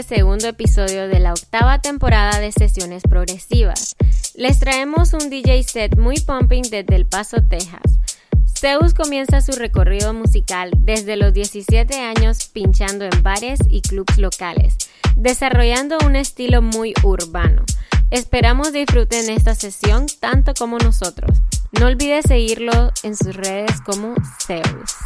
Este segundo episodio de la octava temporada de Sesiones Progresivas. Les traemos un DJ set muy pumping desde El Paso, Texas. Zeus comienza su recorrido musical desde los 17 años pinchando en bares y clubs locales, desarrollando un estilo muy urbano. Esperamos disfruten esta sesión tanto como nosotros. No olvides seguirlo en sus redes como Zeus.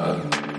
Uh,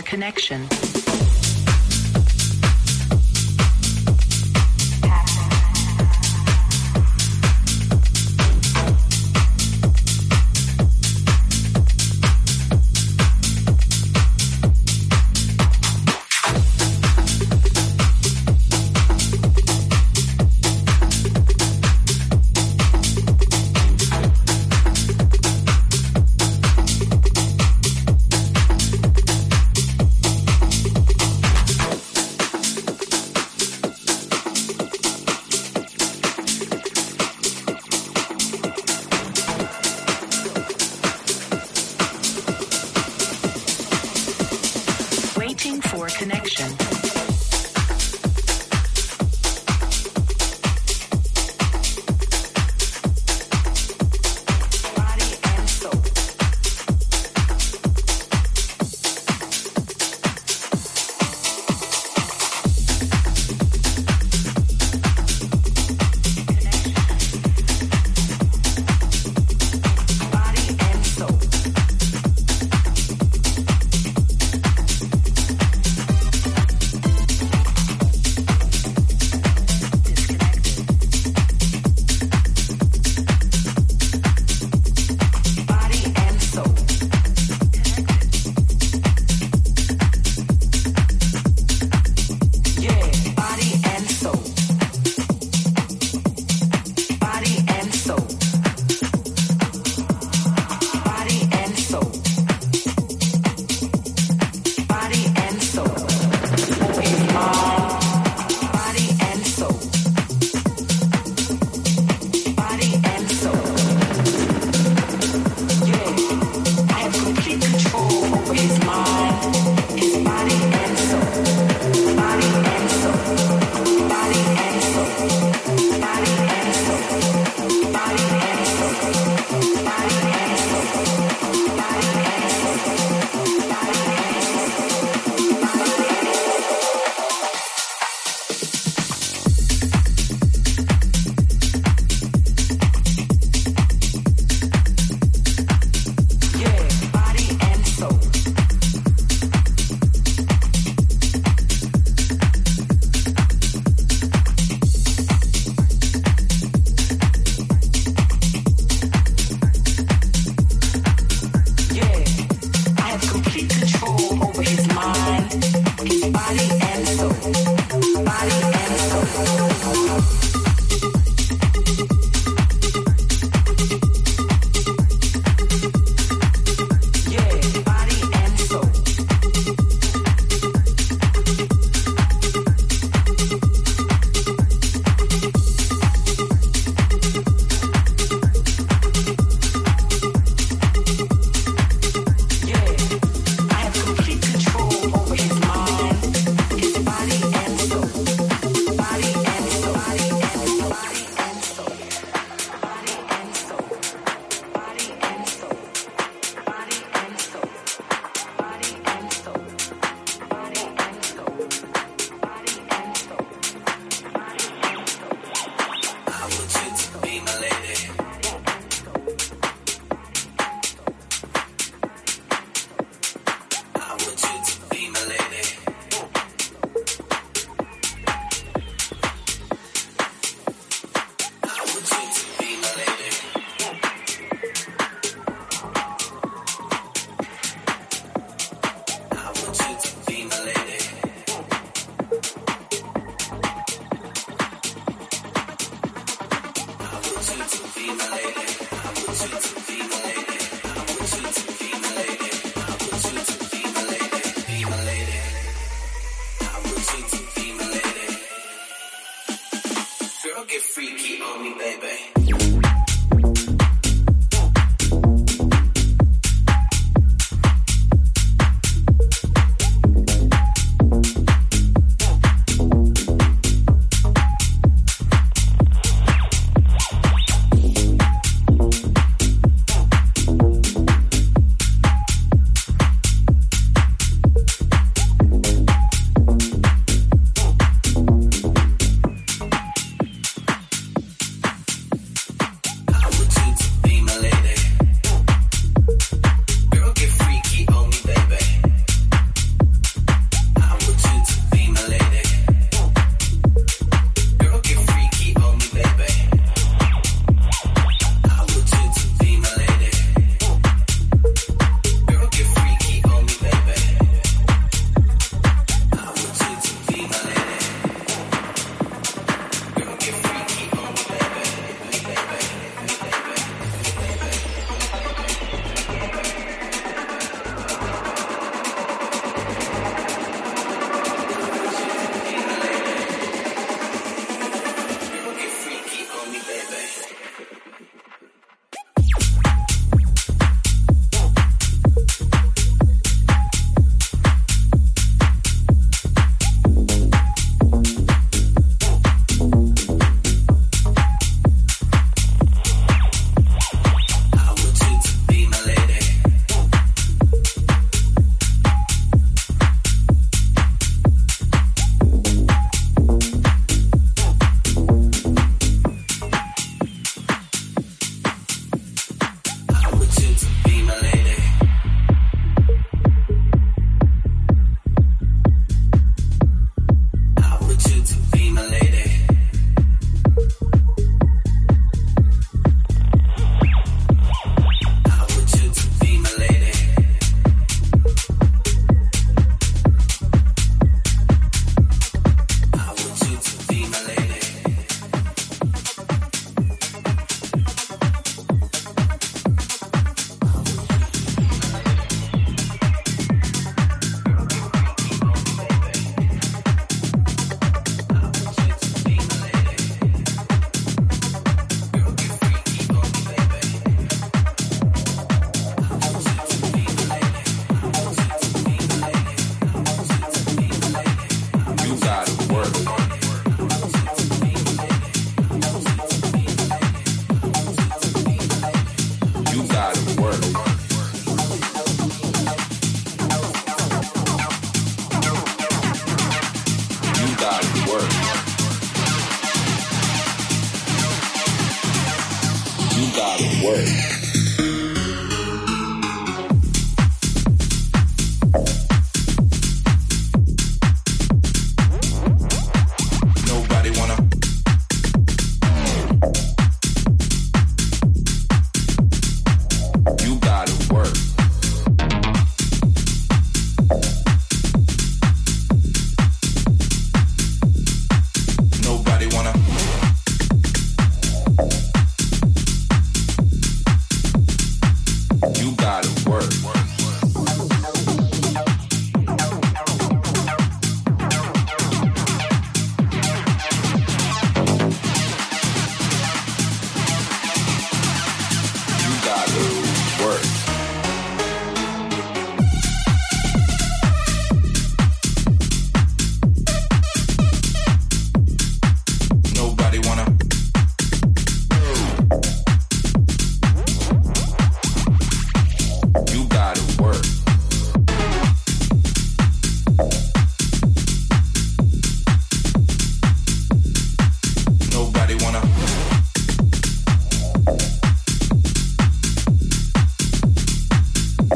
connection.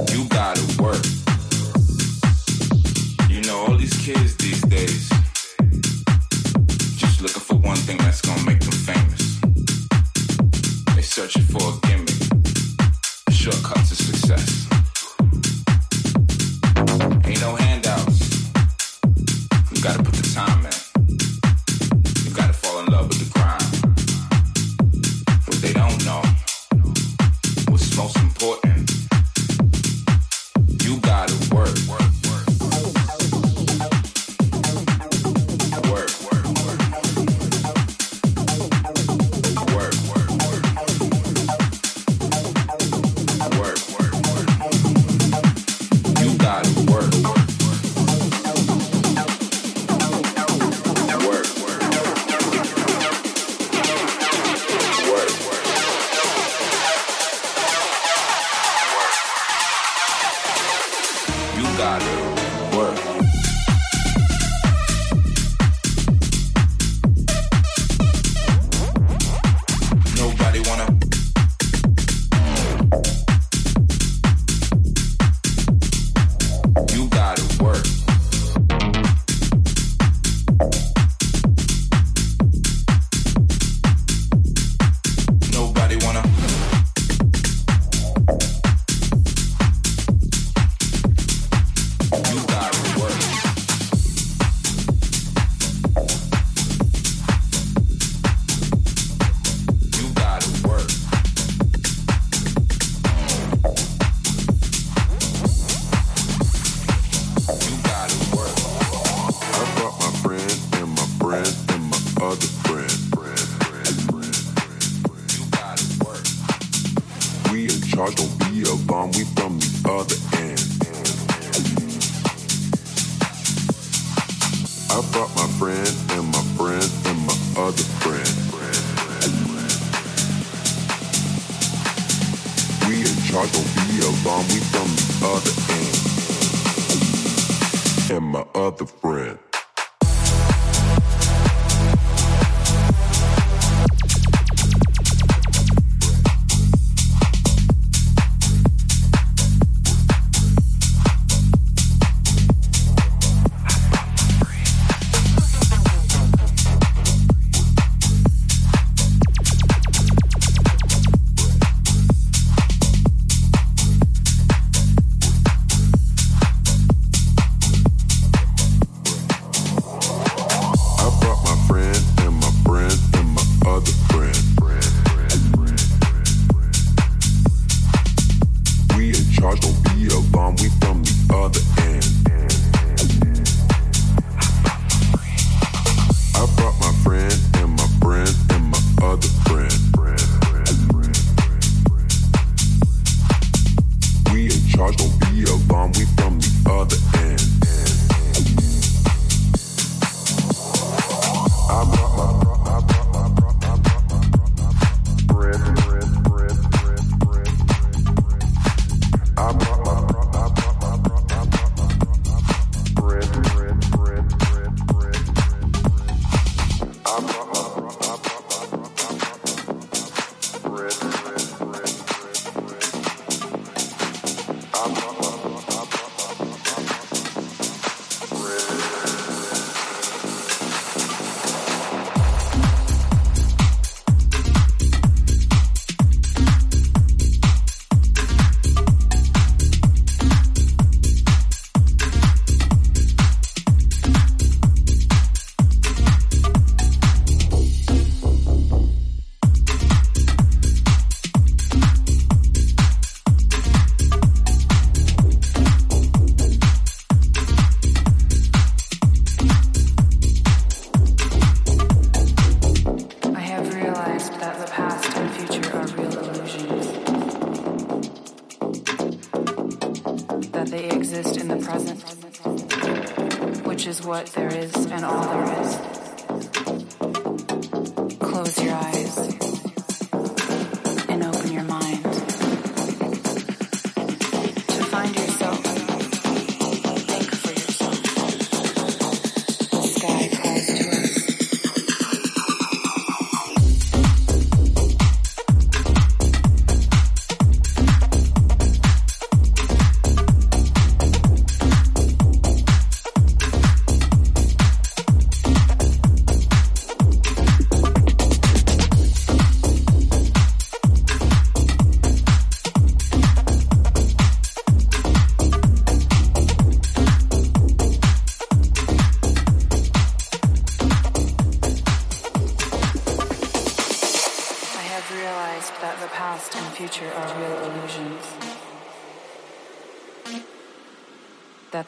You gotta work. You know, all these kids these days just looking for one thing that's gonna make them famous. They're searching for a gimmick, shortcut to success.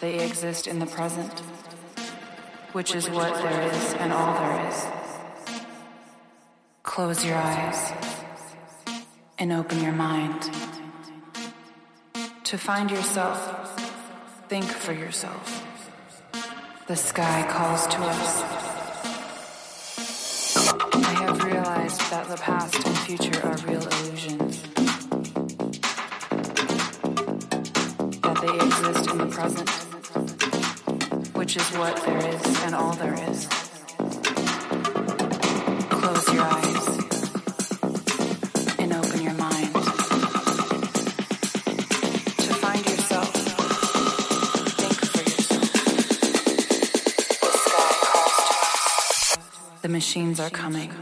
They exist in the present, which is what there is and all there is. Close your eyes and open your mind. To find yourself, think for yourself. The sky calls to us. I have realized that the past and future are real present, which is what there is and all there is. Close your eyes and open your mind. To find yourself, think for yourself. The. The machines are coming.